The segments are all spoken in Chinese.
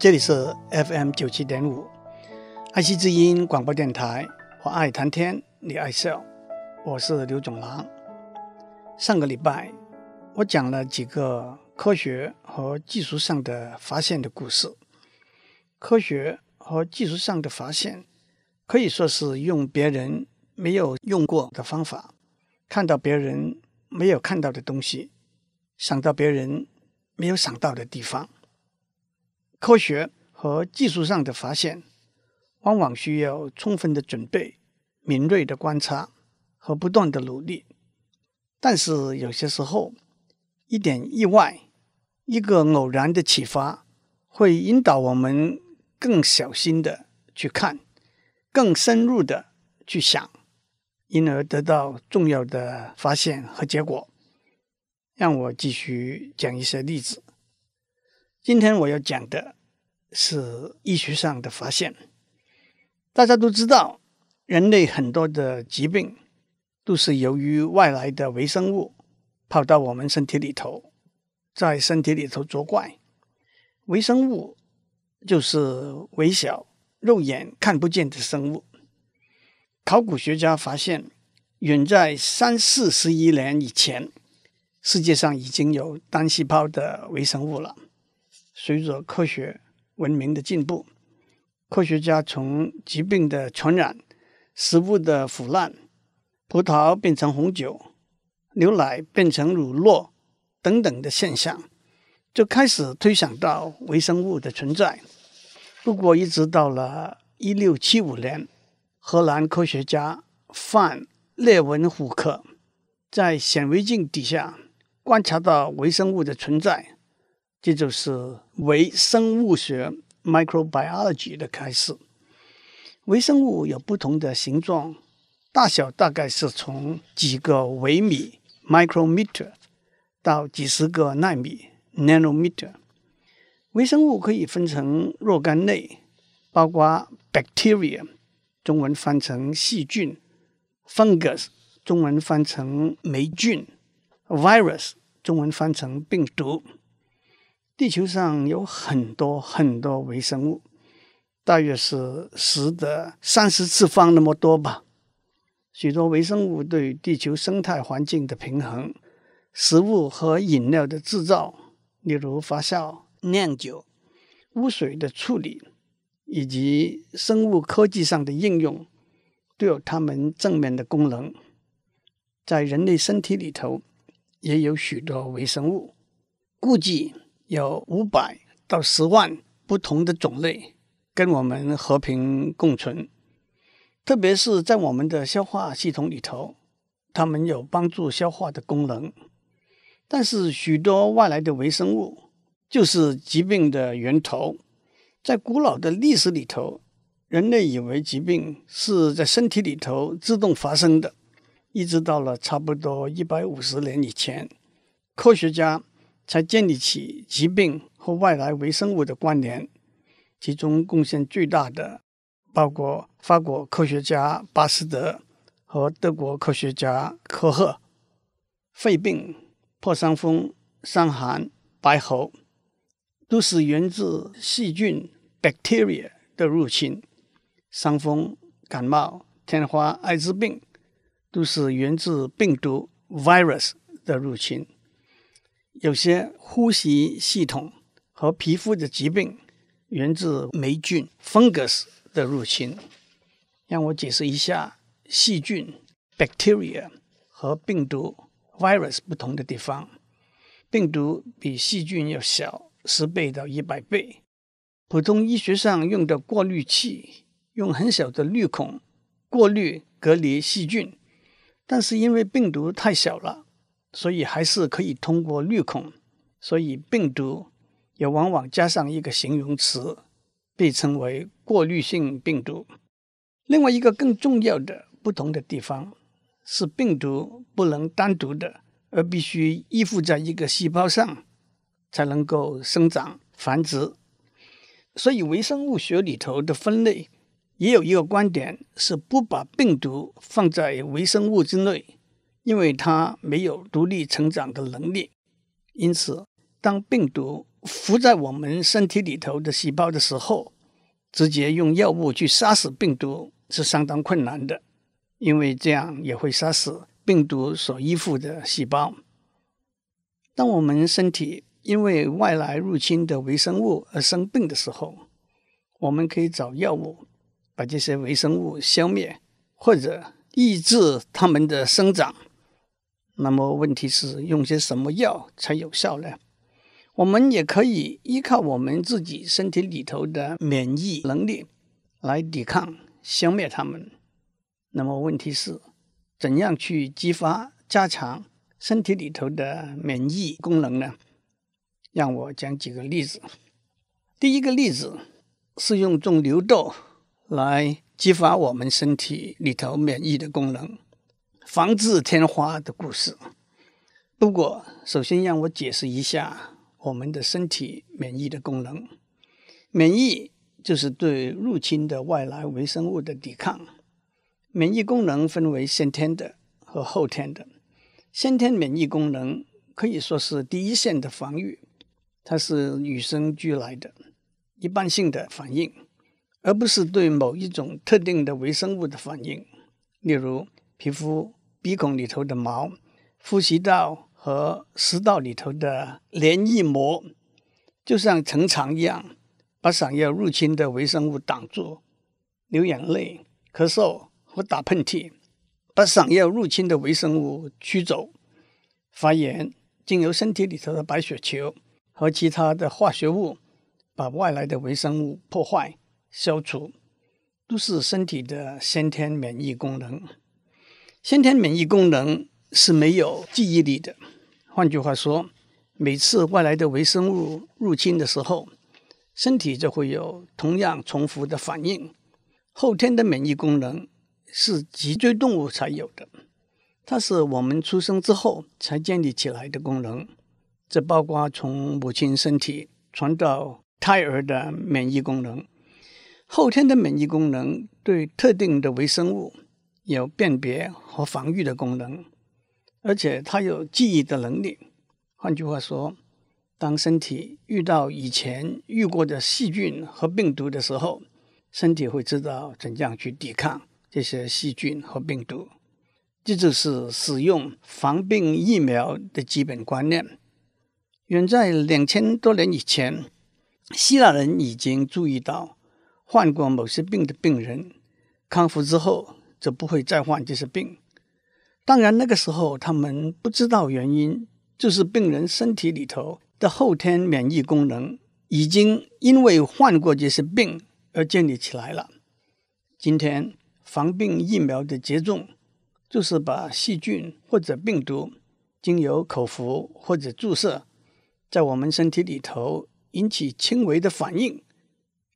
这里是 FM 九七点五，爱惜之音广播电台。我爱谈天，你爱笑，我是刘总郎。上个礼拜，我讲了几个科学和技术上的发现的故事。科学和技术上的发现，可以说是用别人没有用过的方法，看到别人没有看到的东西，想到别人没有想到的地方。科学和技术上的发现，往往需要充分的准备、敏锐的观察和不断的努力。但是有些时候，一点意外、一个偶然的启发，会引导我们更小心的去看，更深入的去想，因而得到重要的发现和结果。让我继续讲一些例子。今天我要讲的是医学上的发现。大家都知道，人类很多的疾病都是由于外来的微生物跑到我们身体里头，在身体里头作怪。微生物就是微小、肉眼看不见的生物。考古学家发现，远在三四十亿年以前，世界上已经有单细胞的微生物了。随着科学文明的进步，科学家从疾病的传染、食物的腐烂、葡萄变成红酒、牛奶变成乳酪等等的现象，就开始推想到微生物的存在。不过，一直到了一六七五年，荷兰科学家范列文虎克在显微镜底下观察到微生物的存在。这就是微生物学 （microbiology） 的开始。微生物有不同的形状，大小大概是从几个微米 （micrometer） 到几十个纳米 （nanometer）。微生物可以分成若干类，包括 bacteria（ 中文翻成细菌）、fungus（ 中文翻成霉菌）、virus（ 中文翻成病毒）。地球上有很多很多微生物，大约是十的三十次方那么多吧。许多微生物对地球生态环境的平衡、食物和饮料的制造，例如发酵、酿酒、污水的处理，以及生物科技上的应用，都有它们正面的功能。在人类身体里头，也有许多微生物，估计。有五百到十万不同的种类跟我们和平共存，特别是在我们的消化系统里头，它们有帮助消化的功能。但是许多外来的微生物就是疾病的源头。在古老的历史里头，人类以为疾病是在身体里头自动发生的，一直到了差不多一百五十年以前，科学家。才建立起疾病和外来微生物的关联，其中贡献最大的包括法国科学家巴斯德和德国科学家科赫。肺病、破伤风、伤寒、白喉都是源自细菌 （bacteria） 的入侵；伤风、感冒、天花、艾滋病都是源自病毒 （virus） 的入侵。有些呼吸系统和皮肤的疾病源自霉菌 （fungus） 的入侵。让我解释一下细菌 （bacteria） 和病毒 （virus） 不同的地方。病毒比细菌要小十倍到一百倍。普通医学上用的过滤器用很小的滤孔过滤隔离细菌，但是因为病毒太小了。所以还是可以通过滤孔，所以病毒也往往加上一个形容词，被称为过滤性病毒。另外一个更重要的不同的地方是，病毒不能单独的，而必须依附在一个细胞上才能够生长繁殖。所以微生物学里头的分类也有一个观点，是不把病毒放在微生物之内。因为它没有独立成长的能力，因此当病毒附在我们身体里头的细胞的时候，直接用药物去杀死病毒是相当困难的，因为这样也会杀死病毒所依附的细胞。当我们身体因为外来入侵的微生物而生病的时候，我们可以找药物把这些微生物消灭，或者抑制它们的生长。那么问题是用些什么药才有效呢？我们也可以依靠我们自己身体里头的免疫能力来抵抗、消灭它们。那么问题是，怎样去激发、加强身体里头的免疫功能呢？让我讲几个例子。第一个例子是用种牛痘来激发我们身体里头免疫的功能，防治天花的故事。不过，首先让我解释一下。我们的身体免疫的功能，免疫就是对入侵的外来微生物的抵抗。免疫功能分为先天的和后天的。先天免疫功能可以说是第一线的防御，它是与生俱来的、一般性的反应，而不是对某一种特定的微生物的反应。例如，皮肤、鼻孔里头的毛、呼吸道。和食道里头的黏液膜，就像城墙一样，把想要入侵的微生物挡住。流眼泪、咳嗽和打喷嚏，把想要入侵的微生物驱走。发炎，经由身体里头的白血球和其他的化学物，把外来的微生物破坏、消除，都是身体的先天免疫功能。先天免疫功能。是没有记忆力的。换句话说，每次外来的微生物入侵的时候，身体就会有同样重复的反应。后天的免疫功能是脊椎动物才有的，它是我们出生之后才建立起来的功能。这包括从母亲身体传到胎儿的免疫功能。后天的免疫功能对特定的微生物有辨别和防御的功能。而且它有记忆的能力。换句话说，当身体遇到以前遇过的细菌和病毒的时候，身体会知道怎样去抵抗这些细菌和病毒。这就是使用防病疫苗的基本观念。远在两千多年以前，希腊人已经注意到，患过某些病的病人康复之后就不会再患这些病。当然，那个时候他们不知道原因，就是病人身体里头的后天免疫功能已经因为患过这些病而建立起来了。今天防病疫苗的接种，就是把细菌或者病毒经由口服或者注射，在我们身体里头引起轻微的反应，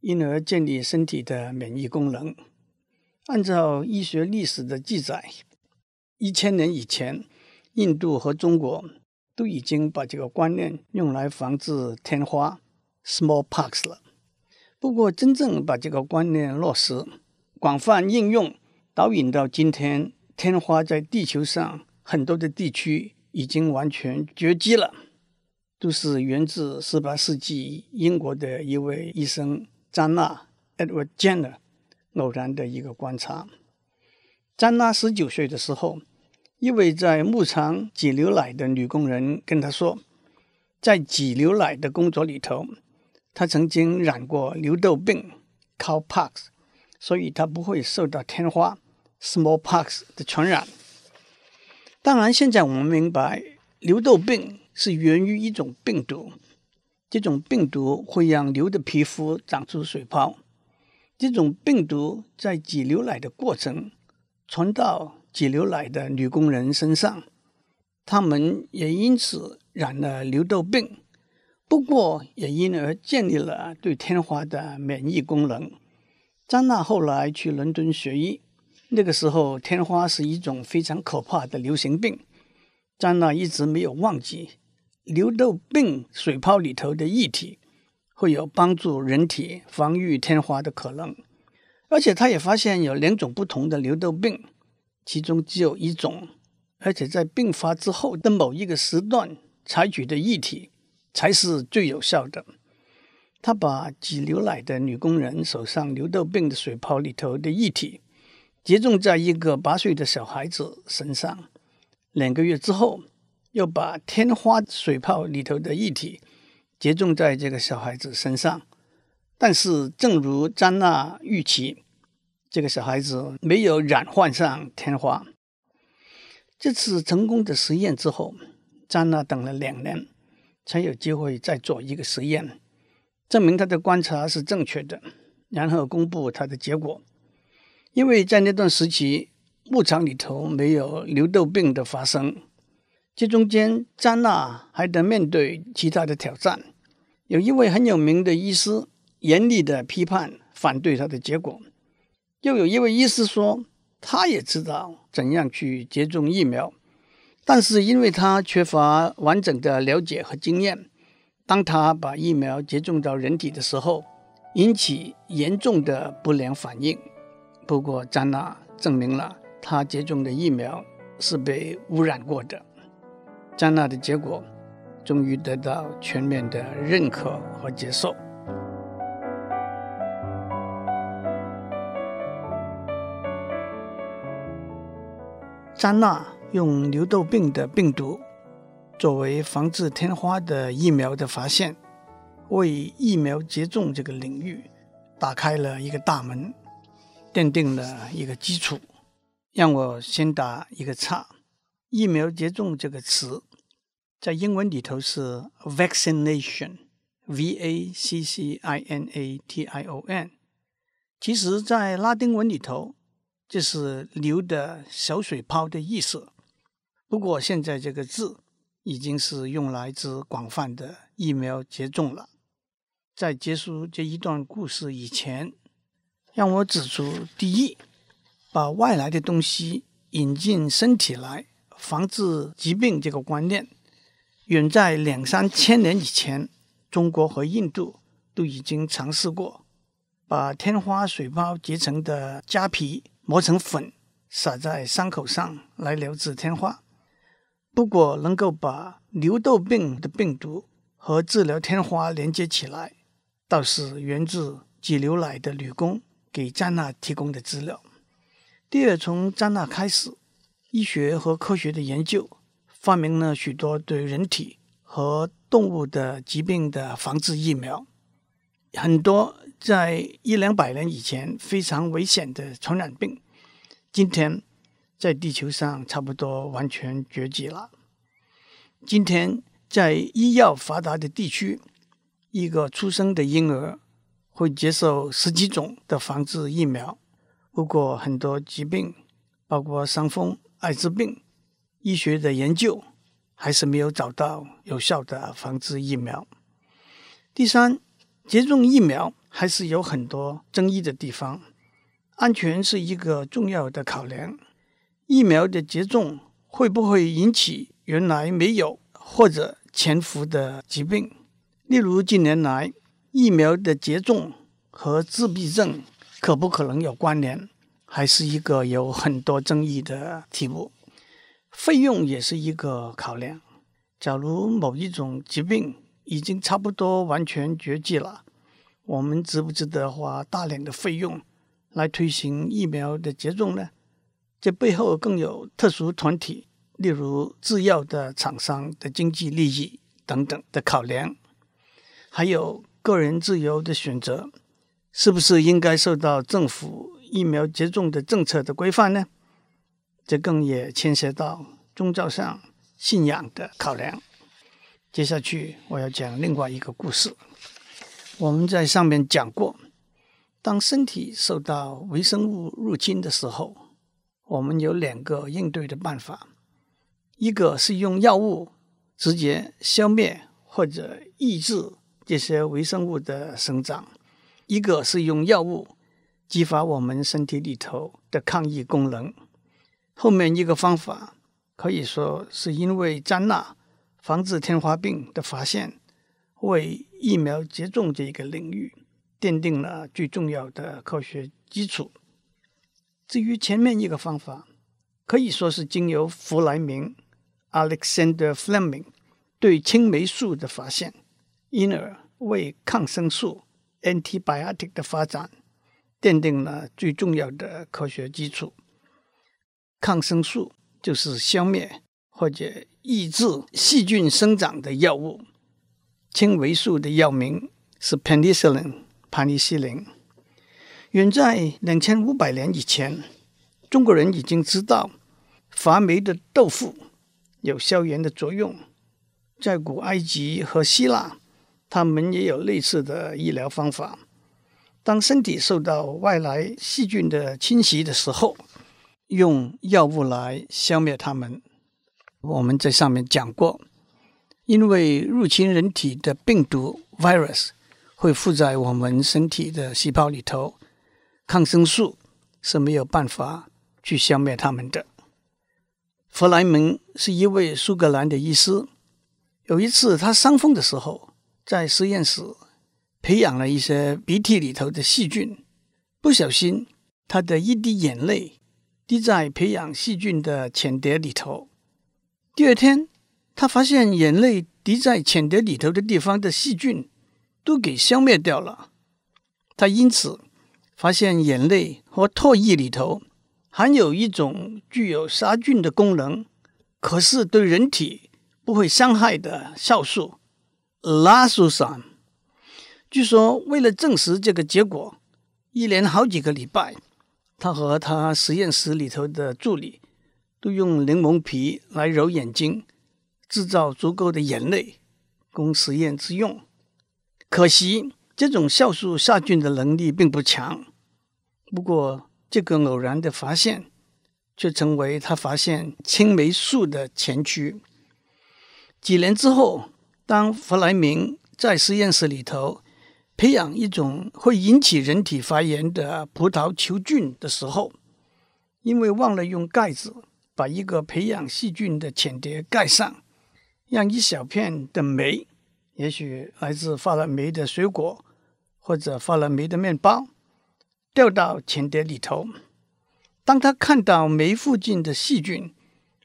因而建立身体的免疫功能。按照医学历史的记载。一千年以前，印度和中国都已经把这个观念用来防治天花 （smallpox） 了。不过，真正把这个观念落实、广泛应用，导引到今天，天花在地球上很多的地区已经完全绝迹了，都是源自十八世纪英国的一位医生詹纳 （Edward Jenner） 偶然的一个观察。詹纳十九岁的时候。一位在牧场挤牛奶的女工人跟他说，在挤牛奶的工作里头，她曾经染过牛痘病 （cowpox），所以她不会受到天花 （smallpox） 的传染。当然，现在我们明白，牛痘病是源于一种病毒，这种病毒会让牛的皮肤长出水泡，这种病毒在挤牛奶的过程传到。挤牛奶的女工人身上，他们也因此染了牛痘病，不过也因而建立了对天花的免疫功能。张娜后来去伦敦学医，那个时候天花是一种非常可怕的流行病。张娜一直没有忘记牛痘病水泡里头的液体会有帮助人体防御天花的可能，而且他也发现有两种不同的牛痘病。其中只有一种，而且在病发之后的某一个时段采取的液体才是最有效的。他把挤牛奶的女工人手上牛痘病的水泡里头的液体接种在一个八岁的小孩子身上，两个月之后，又把天花水泡里头的液体接种在这个小孩子身上。但是，正如詹娜预期，这个小孩子没有染患上天花。这次成功的实验之后，詹娜等了两年，才有机会再做一个实验。证明他的观察是正确的，然后公布他的结果。因为在那段时期，牧场里头没有牛痘病的发生。这中间，詹娜还得面对其他的挑战。有一位很有名的医师严厉的批判、反对他的结果；又有一位医师说，他也知道怎样去接种疫苗，但是因为他缺乏完整的了解和经验。当他把疫苗接种到人体的时候，引起严重的不良反应。不过，詹娜证明了他接种的疫苗是被污染过的。詹娜的结果终于得到全面的认可和接受。詹娜用牛痘病的病毒。作为防治天花的疫苗的发现，为疫苗接种这个领域打开了一个大门，奠定了一个基础。让我先打一个岔。疫苗接种这个词在英文里头是 vaccination，v-a-c-c-i-n-a-t-i-o-n。其实，在拉丁文里头，这是牛的小水泡的意思。不过，现在这个字。已经是用来指广泛的疫苗接种了。在结束这一段故事以前，让我指出：第一，把外来的东西引进身体来防治疾病这个观念，远在两三千年以前，中国和印度都已经尝试过，把天花水泡结成的痂皮磨成粉，撒在伤口上来疗治天花。不过能够把牛痘病的病毒和治疗天花连接起来，倒是源自挤牛奶的女工给詹娜提供的资料。第二，从詹娜开始，医学和科学的研究发明了许多对人体和动物的疾病的防治疫苗，很多在一两百年以前非常危险的传染病，今天。在地球上差不多完全绝迹了。今天，在医药发达的地区，一个出生的婴儿会接受十几种的防治疫苗。不过，很多疾病，包括伤风、艾滋病，医学的研究还是没有找到有效的防治疫苗。第三，接种疫苗还是有很多争议的地方，安全是一个重要的考量。疫苗的接种会不会引起原来没有或者潜伏的疾病？例如，近年来疫苗的接种和自闭症可不可能有关联，还是一个有很多争议的题目。费用也是一个考量。假如某一种疾病已经差不多完全绝迹了，我们值不值得花大量的费用来推行疫苗的接种呢？这背后更有特殊团体，例如制药的厂商的经济利益等等的考量，还有个人自由的选择，是不是应该受到政府疫苗接种的政策的规范呢？这更也牵涉到宗教上信仰的考量。接下去我要讲另外一个故事。我们在上面讲过，当身体受到微生物入侵的时候。我们有两个应对的办法，一个是用药物直接消灭或者抑制这些微生物的生长，一个是用药物激发我们身体里头的抗疫功能。后面一个方法可以说是因为詹娜防治天花病的发现，为疫苗接种这个领域奠定了最重要的科学基础。至于前面一个方法，可以说是经由弗莱明 （Alexander Fleming） 对青霉素的发现，因而为抗生素 （antibiotic） 的发展奠定了最重要的科学基础。抗生素就是消灭或者抑制细菌生长的药物。青霉素的药名是 penicillin，盘尼西林。远在两千五百年以前，中国人已经知道发霉的豆腐有消炎的作用。在古埃及和希腊，他们也有类似的医疗方法。当身体受到外来细菌的侵袭的时候，用药物来消灭它们。我们在上面讲过，因为入侵人体的病毒 （virus） 会附在我们身体的细胞里头，抗生素是没有办法去消灭它们的。弗莱明是一位苏格兰的医师。有一次，他伤风的时候，在实验室培养了一些鼻涕里头的细菌，不小心，他的一滴眼泪滴在培养细菌的浅碟里头。第二天，他发现眼泪滴在浅碟里头的地方的细菌都给消灭掉了。他因此发现眼泪和唾液里头含有一种具有杀菌的功能，可是对人体。不会伤害的酵素拉苏酸。据说，为了证实这个结果，一连好几个礼拜，他和他实验室里头的助理都用柠檬皮来揉眼睛，制造足够的眼泪供实验之用。可惜，这种酵素杀菌的能力并不强。不过，这个偶然的发现却成为他发现青霉素的前驱。几年之后，当弗莱明在实验室里头培养一种会引起人体发炎的葡萄球菌的时候，因为忘了用盖子把一个培养细菌的浅碟盖上，让一小片的霉，也许来自发了霉的水果或者发了霉的面包，掉到浅碟里头。当他看到霉附近的细菌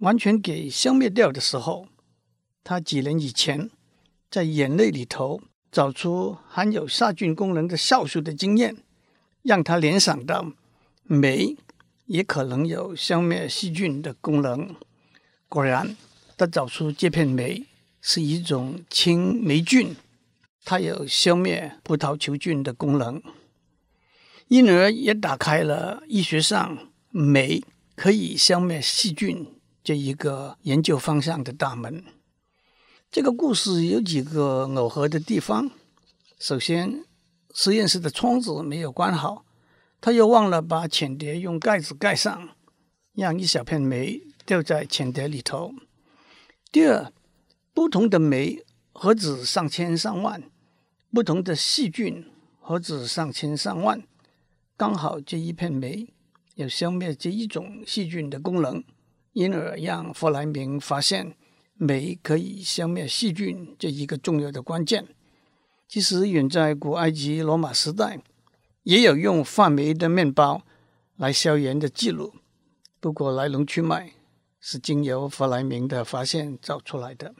完全给消灭掉的时候，他几年以前在眼泪里头找出含有杀菌功能的酵素的经验，让他联想到酶也可能有消灭细菌的功能。果然，他找出这片酶是一种青霉菌，它有消灭葡萄球菌的功能，因而也打开了医学上酶可以消灭细菌这一个研究方向的大门。这个故事有几个耦合的地方。首先，实验室的窗子没有关好，他又忘了把浅碟用盖子盖上，让一小片霉掉在浅碟里头。第二，不同的霉何止上千上万，不同的细菌何止上千上万，刚好这一片霉有消灭这一种细菌的功能，因而让弗莱明发现。酶可以消灭细菌，这一个重要的关键。其实远在古埃及、罗马时代，也有用发霉的面包来消炎的记录。不过来龙去脉是经由弗莱明的发现造出来的。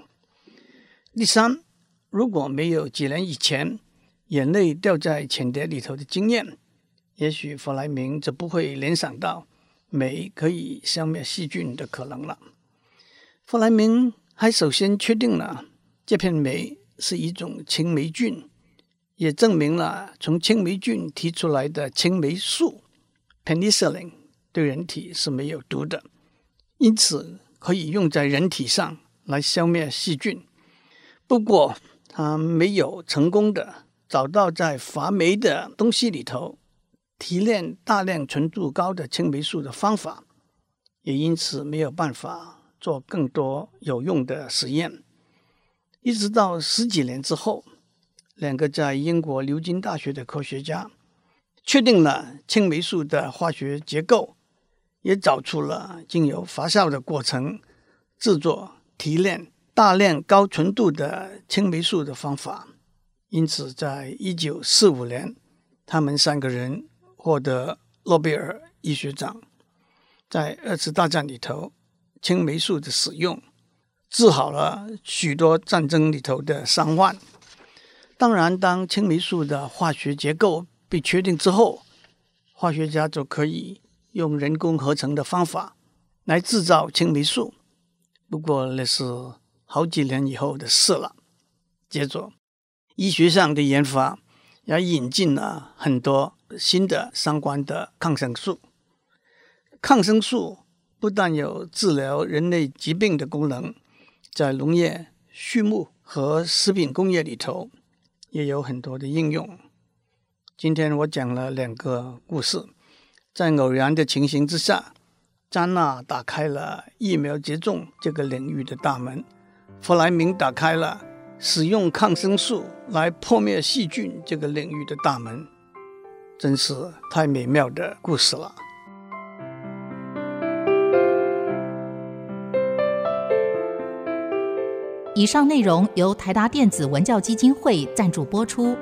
第三，如果没有几年以前眼泪掉在浅碟里头的经验，也许弗莱明就不会联想到酶可以消灭细菌的可能了。弗莱明。还首先确定了这片霉是一种青霉菌，也证明了从青霉菌提出来的青霉素 （penicillin） 对人体是没有毒的，因此可以用在人体上来消灭细菌。不过，他没有成功的找到在发霉的东西里头提炼大量纯度高的青霉素的方法，也因此没有办法。做更多有用的实验，一直到十几年之后，两个在英国牛津大学的科学家确定了青霉素的化学结构，也找出了经由发酵的过程制作、提炼大量高纯度的青霉素的方法。因此，在一九四五年，他们三个人获得诺贝尔医学奖。在二次大战里头。青霉素的使用治好了许多战争里头的伤患。当然，当青霉素的化学结构被确定之后，化学家就可以用人工合成的方法来制造青霉素。不过那是好几年以后的事了。接着，医学上的研发也引进了很多新的相关的抗生素。抗生素不但有治疗人类疾病的功能，在农业、畜牧和食品工业里头也有很多的应用。今天我讲了两个故事，在偶然的情形之下，詹纳打开了疫苗接种这个领域的大门，弗莱明打开了使用抗生素来破灭细菌这个领域的大门，真是太美妙的故事了。以上内容由台达电子文教基金会赞助播出。